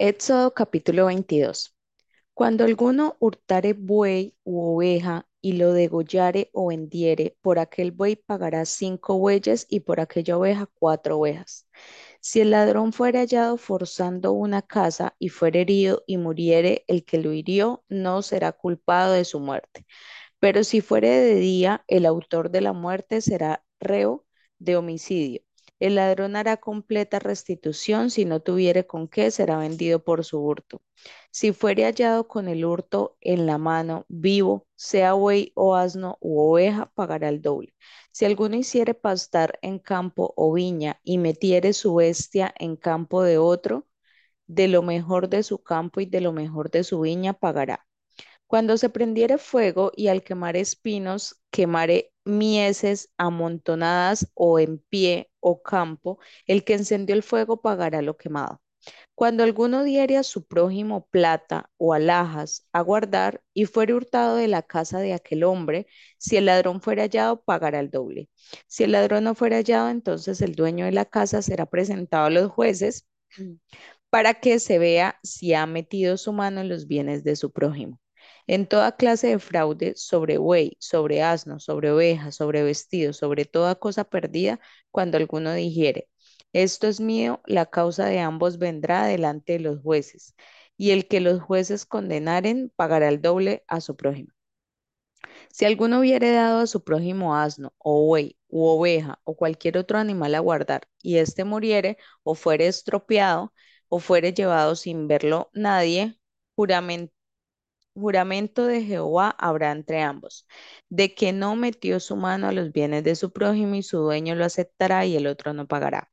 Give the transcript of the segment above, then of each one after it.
Éxodo capítulo 22. Cuando alguno hurtare buey u oveja y lo degollare o vendiere, por aquel buey pagará cinco bueyes y por aquella oveja cuatro ovejas. Si el ladrón fuere hallado forzando una casa y fuere herido y muriere, el que lo hirió no será culpado de su muerte. Pero si fuere de día, el autor de la muerte será reo de homicidio. El ladrón hará completa restitución, si no tuviere con qué, será vendido por su hurto. Si fuere hallado con el hurto en la mano, vivo, sea buey o asno u oveja, pagará el doble. Si alguno hiciere pastar en campo o viña y metiere su bestia en campo de otro, de lo mejor de su campo y de lo mejor de su viña pagará. Cuando se prendiere fuego y al quemar espinos quemare mieses amontonadas o en pie o campo, el que encendió el fuego pagará lo quemado. Cuando alguno diere a su prójimo plata o alhajas a guardar y fuere hurtado de la casa de aquel hombre, si el ladrón fuera hallado, pagará el doble. Si el ladrón no fuera hallado, entonces el dueño de la casa será presentado a los jueces para que se vea si ha metido su mano en los bienes de su prójimo. En toda clase de fraude, sobre buey, sobre asno, sobre oveja, sobre vestido, sobre toda cosa perdida, cuando alguno dijere, esto es mío, la causa de ambos vendrá delante de los jueces, y el que los jueces condenaren pagará el doble a su prójimo. Si alguno hubiere dado a su prójimo asno, o buey, u oveja, o cualquier otro animal a guardar, y éste muriere, o fuere estropeado, o fuere llevado sin verlo nadie, juramento juramento de Jehová habrá entre ambos, de que no metió su mano a los bienes de su prójimo y su dueño lo aceptará y el otro no pagará.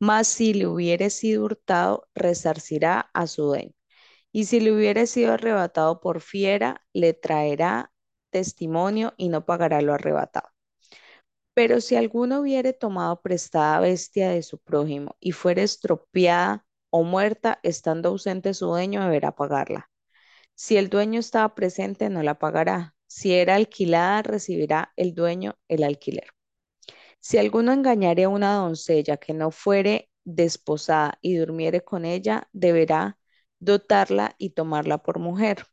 Mas si le hubiere sido hurtado, resarcirá a su dueño. Y si le hubiere sido arrebatado por fiera, le traerá testimonio y no pagará lo arrebatado. Pero si alguno hubiere tomado prestada bestia de su prójimo y fuere estropeada o muerta, estando ausente su dueño, deberá pagarla. Si el dueño estaba presente, no la pagará. Si era alquilada, recibirá el dueño el alquiler. Si alguno engañare a una doncella que no fuere desposada y durmiere con ella, deberá dotarla y tomarla por mujer.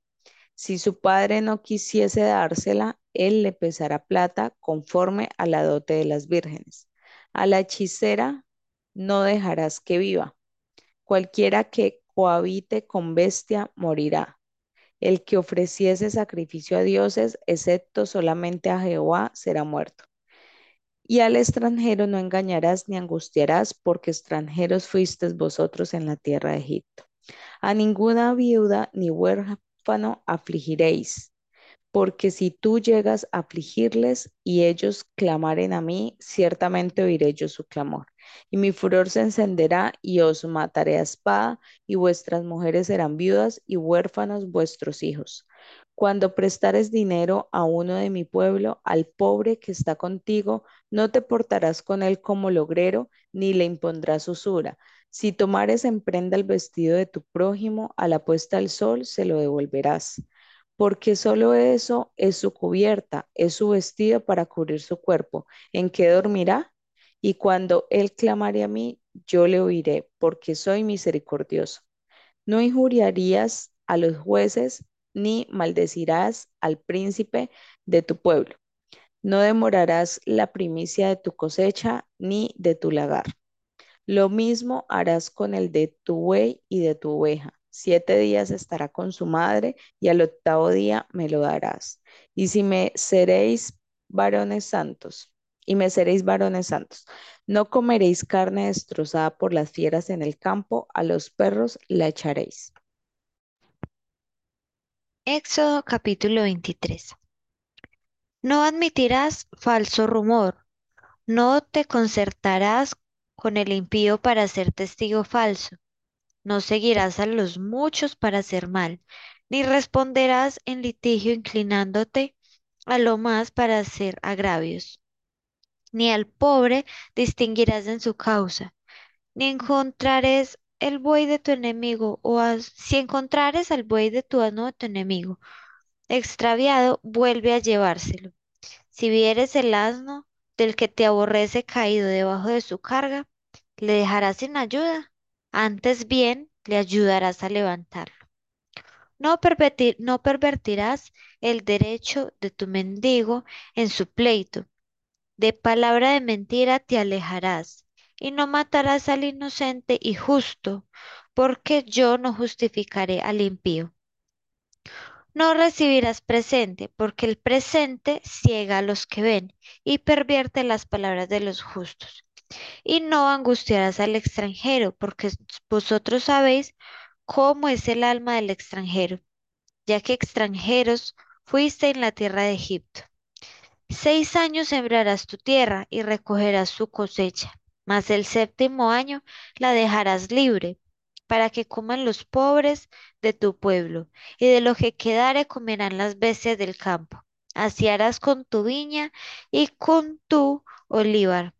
Si su padre no quisiese dársela, él le pesará plata conforme a la dote de las vírgenes. A la hechicera no dejarás que viva. Cualquiera que cohabite con bestia morirá. El que ofreciese sacrificio a dioses, excepto solamente a Jehová, será muerto. Y al extranjero no engañarás ni angustiarás, porque extranjeros fuisteis vosotros en la tierra de Egipto. A ninguna viuda ni huérfano afligiréis, porque si tú llegas a afligirles y ellos clamaren a mí, ciertamente oiré yo su clamor. Y mi furor se encenderá y os mataré a espada, y vuestras mujeres serán viudas y huérfanos vuestros hijos. Cuando prestares dinero a uno de mi pueblo, al pobre que está contigo, no te portarás con él como logrero, ni le impondrás usura. Si tomares en prenda el vestido de tu prójimo, a la puesta del sol se lo devolverás porque solo eso es su cubierta, es su vestido para cubrir su cuerpo. ¿En qué dormirá? Y cuando él clamare a mí, yo le oiré, porque soy misericordioso. No injuriarías a los jueces, ni maldecirás al príncipe de tu pueblo. No demorarás la primicia de tu cosecha, ni de tu lagar. Lo mismo harás con el de tu buey y de tu oveja Siete días estará con su madre y al octavo día me lo darás. Y si me seréis varones santos, y me seréis varones santos, no comeréis carne destrozada por las fieras en el campo, a los perros la echaréis. Éxodo capítulo 23. No admitirás falso rumor, no te concertarás con el impío para ser testigo falso no seguirás a los muchos para hacer mal, ni responderás en litigio inclinándote a lo más para hacer agravios. Ni al pobre distinguirás en su causa, ni encontrares el buey de tu enemigo, o si encontrares al buey de tu asno de tu enemigo, extraviado, vuelve a llevárselo. Si vieres el asno del que te aborrece caído debajo de su carga, le dejarás sin ayuda antes bien, le ayudarás a levantarlo. No pervertir- no pervertirás el derecho de tu mendigo en su pleito. De palabra de mentira te alejarás, y no matarás al inocente y justo, porque yo no justificaré al impío. No recibirás presente, porque el presente ciega a los que ven y pervierte las palabras de los justos. Y no angustiarás al extranjero, porque vosotros sabéis cómo es el alma del extranjero, ya que extranjeros fuiste en la tierra de Egipto. Seis años sembrarás tu tierra y recogerás su cosecha, mas el séptimo año la dejarás libre, para que coman los pobres de tu pueblo, y de lo que quedare comerán las bestias del campo. Así harás con tu viña y con tu olivar.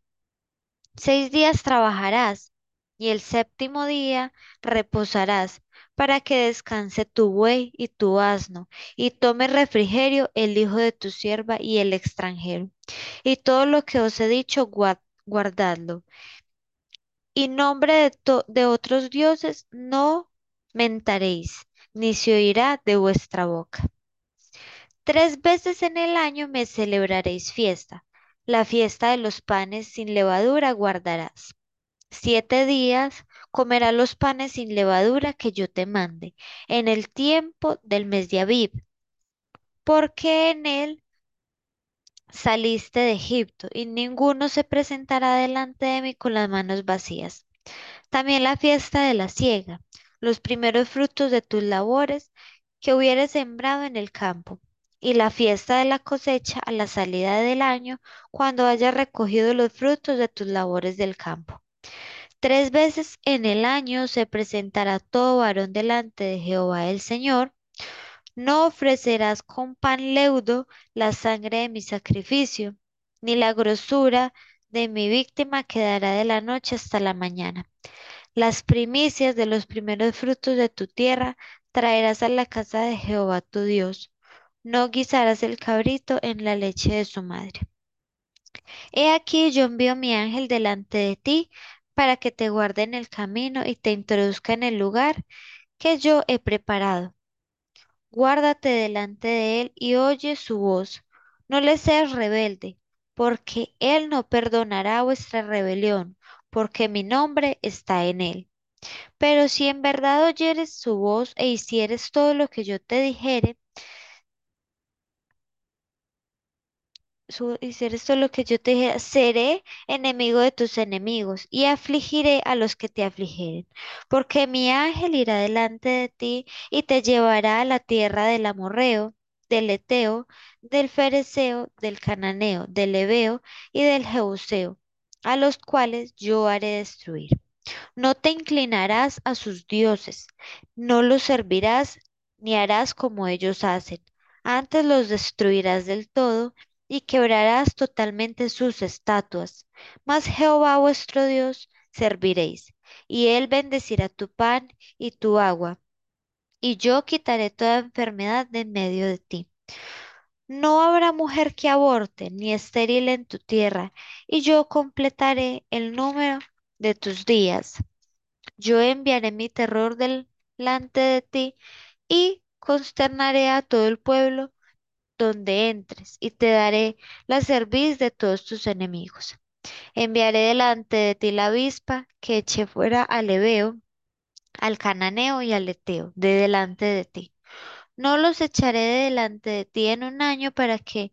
Seis días trabajarás, y el séptimo día reposarás, para que descanse tu buey y tu asno, y tome refrigerio el hijo de tu sierva y el extranjero. Y todo lo que os he dicho, guard- guardadlo. Y nombre de, de otros dioses no mentaréis, ni se oirá de vuestra boca. Tres veces en el año me celebraréis fiesta. La fiesta de los panes sin levadura guardarás. Siete días comerás los panes sin levadura que yo te mande, en el tiempo del mes de Abib, porque en él saliste de Egipto, y ninguno se presentará delante de mí con las manos vacías. También la fiesta de la siega, los primeros frutos de tus labores que hubieres sembrado en el campo, y la fiesta de la cosecha a la salida del año, cuando hayas recogido los frutos de tus labores del campo. Tres veces en el año se presentará todo varón delante de Jehová el Señor. No ofrecerás con pan leudo la sangre de mi sacrificio, ni la grosura de mi víctima quedará de la noche hasta la mañana. Las primicias de los primeros frutos de tu tierra traerás a la casa de Jehová tu Dios. No guisarás el cabrito en la leche de su madre. He aquí yo envío mi ángel delante de ti para que te guarde en el camino y te introduzca en el lugar que yo he preparado. Guárdate delante de él y oye su voz. No le seas rebelde, porque él no perdonará vuestra rebelión, porque mi nombre está en él. Pero si en verdad oyeres su voz e hicieres todo lo que yo te dijere, su- hicieres todo lo que yo te dijera, seré enemigo de tus enemigos y afligiré a los que te afligieren. Porque mi ángel irá delante de ti y te llevará a la tierra del amorreo, del eteo, del fereceo, del cananeo, del heveo y del jebuseo, a los cuales yo haré destruir. No te inclinarás a sus dioses, no los servirás ni harás como ellos hacen. Antes los destruirás del todo y quebrarás totalmente sus estatuas. Mas Jehová vuestro Dios serviréis, y él bendecirá tu pan y tu agua, y yo quitaré toda enfermedad de en medio de ti. No habrá mujer que aborte, ni estéril en tu tierra, y yo completaré el número de tus días. Yo enviaré mi terror del- delante de ti y consternaré a todo el pueblo donde entres, y te daré la cerviz de todos tus enemigos. Enviaré delante de ti la avispa que eche fuera al Ebeo, al Cananeo y al Eteo, de delante de ti. No los echaré de delante de ti en un año para que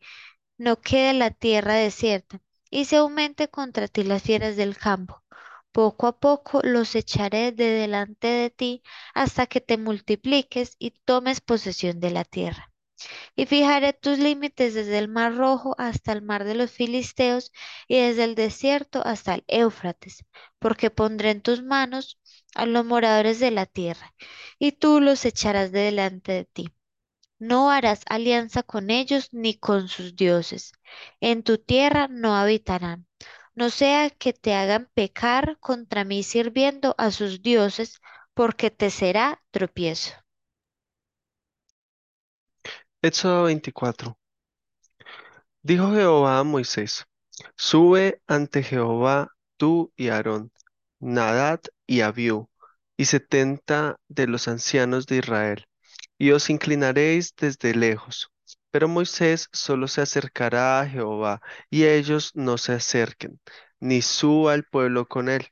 no quede la tierra desierta, y se aumente contra ti las fieras del campo. Poco a poco los echaré de delante de ti hasta que te multipliques y tomes posesión de la tierra. Y fijaré tus límites desde el mar rojo hasta el mar de los filisteos y desde el desierto hasta el Éufrates, porque pondré en tus manos a los moradores de la tierra, y tú los echarás de delante de ti. No harás alianza con ellos ni con sus dioses. En tu tierra no habitarán. No sea que te hagan pecar contra mí sirviendo a sus dioses, porque te será tropiezo. Éxodo 24. Dijo Jehová a Moisés, Sube ante Jehová tú y Aarón, Nadab y Abiú, y setenta de los ancianos de Israel, y os inclinaréis desde lejos. Pero Moisés solo se acercará a Jehová, y ellos no se acerquen, ni suba el pueblo con él.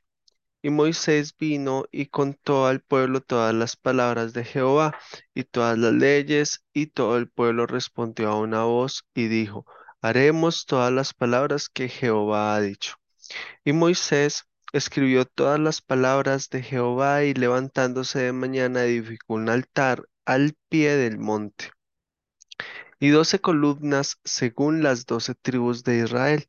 Y Moisés vino y contó al pueblo todas las palabras de Jehová y todas las leyes, y todo el pueblo respondió a una voz y dijo, haremos todas las palabras que Jehová ha dicho. Y Moisés escribió todas las palabras de Jehová y levantándose de mañana edificó un altar al pie del monte y doce columnas según las doce tribus de Israel.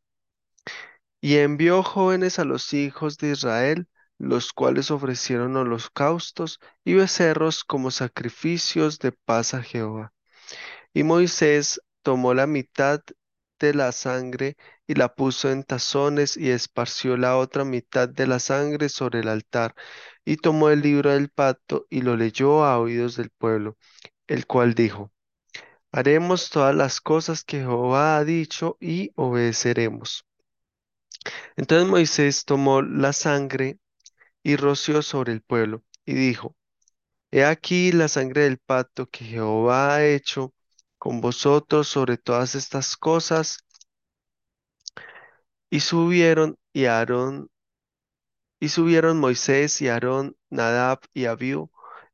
Y envió jóvenes a los hijos de Israel, los cuales ofrecieron holocaustos y becerros como sacrificios de paz a Jehová. Y Moisés tomó la mitad de la sangre y la puso en tazones y esparció la otra mitad de la sangre sobre el altar. Y tomó el libro del pacto y lo leyó a oídos del pueblo, el cual dijo, Haremos todas las cosas que Jehová ha dicho y obedeceremos. Entonces Moisés tomó la sangre y roció sobre el pueblo y dijo, He aquí la sangre del pacto que Jehová ha hecho con vosotros sobre todas estas cosas. Y subieron y Aarón, y subieron Moisés y Aarón, Nadab y Abiú,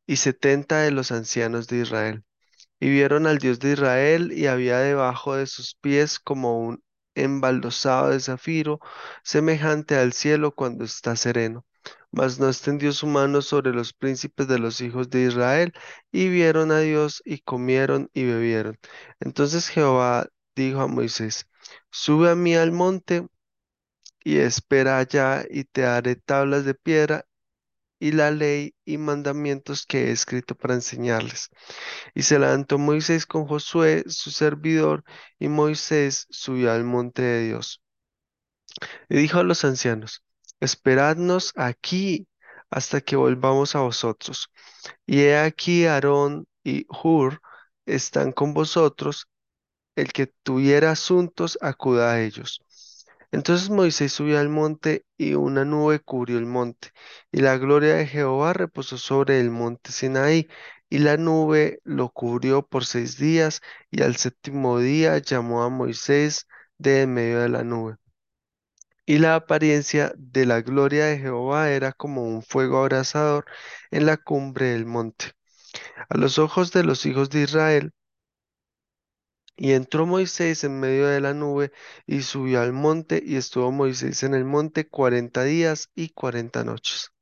y setenta de los ancianos de Israel. Y vieron al Dios de Israel, y había debajo de sus pies como un embaldosado de zafiro, semejante al cielo cuando está sereno. Mas no extendió su mano sobre los príncipes de los hijos de Israel, y vieron a Dios, y comieron y bebieron. Entonces Jehová dijo a Moisés, Sube a mí al monte, y espera allá, y te daré tablas de piedra, y la ley y mandamientos que he escrito para enseñarles. Y se levantó Moisés con Josué, su servidor, y Moisés subió al monte de Dios. Y dijo a los ancianos, esperadnos aquí hasta que volvamos a vosotros. Y he aquí Aarón y Hur están con vosotros, el que tuviera asuntos acuda a ellos. Entonces Moisés subió al monte y una nube cubrió el monte, y la gloria de Jehová reposó sobre el monte Sinaí, y la nube lo cubrió por seis días, y al séptimo día llamó a Moisés de en medio de la nube. Y la apariencia de la gloria de Jehová era como un fuego abrasador en la cumbre del monte, a los ojos de los hijos de Israel. Y entró Moisés en medio de la nube y subió al monte y estuvo Moisés en el monte cuarenta días y cuarenta noches.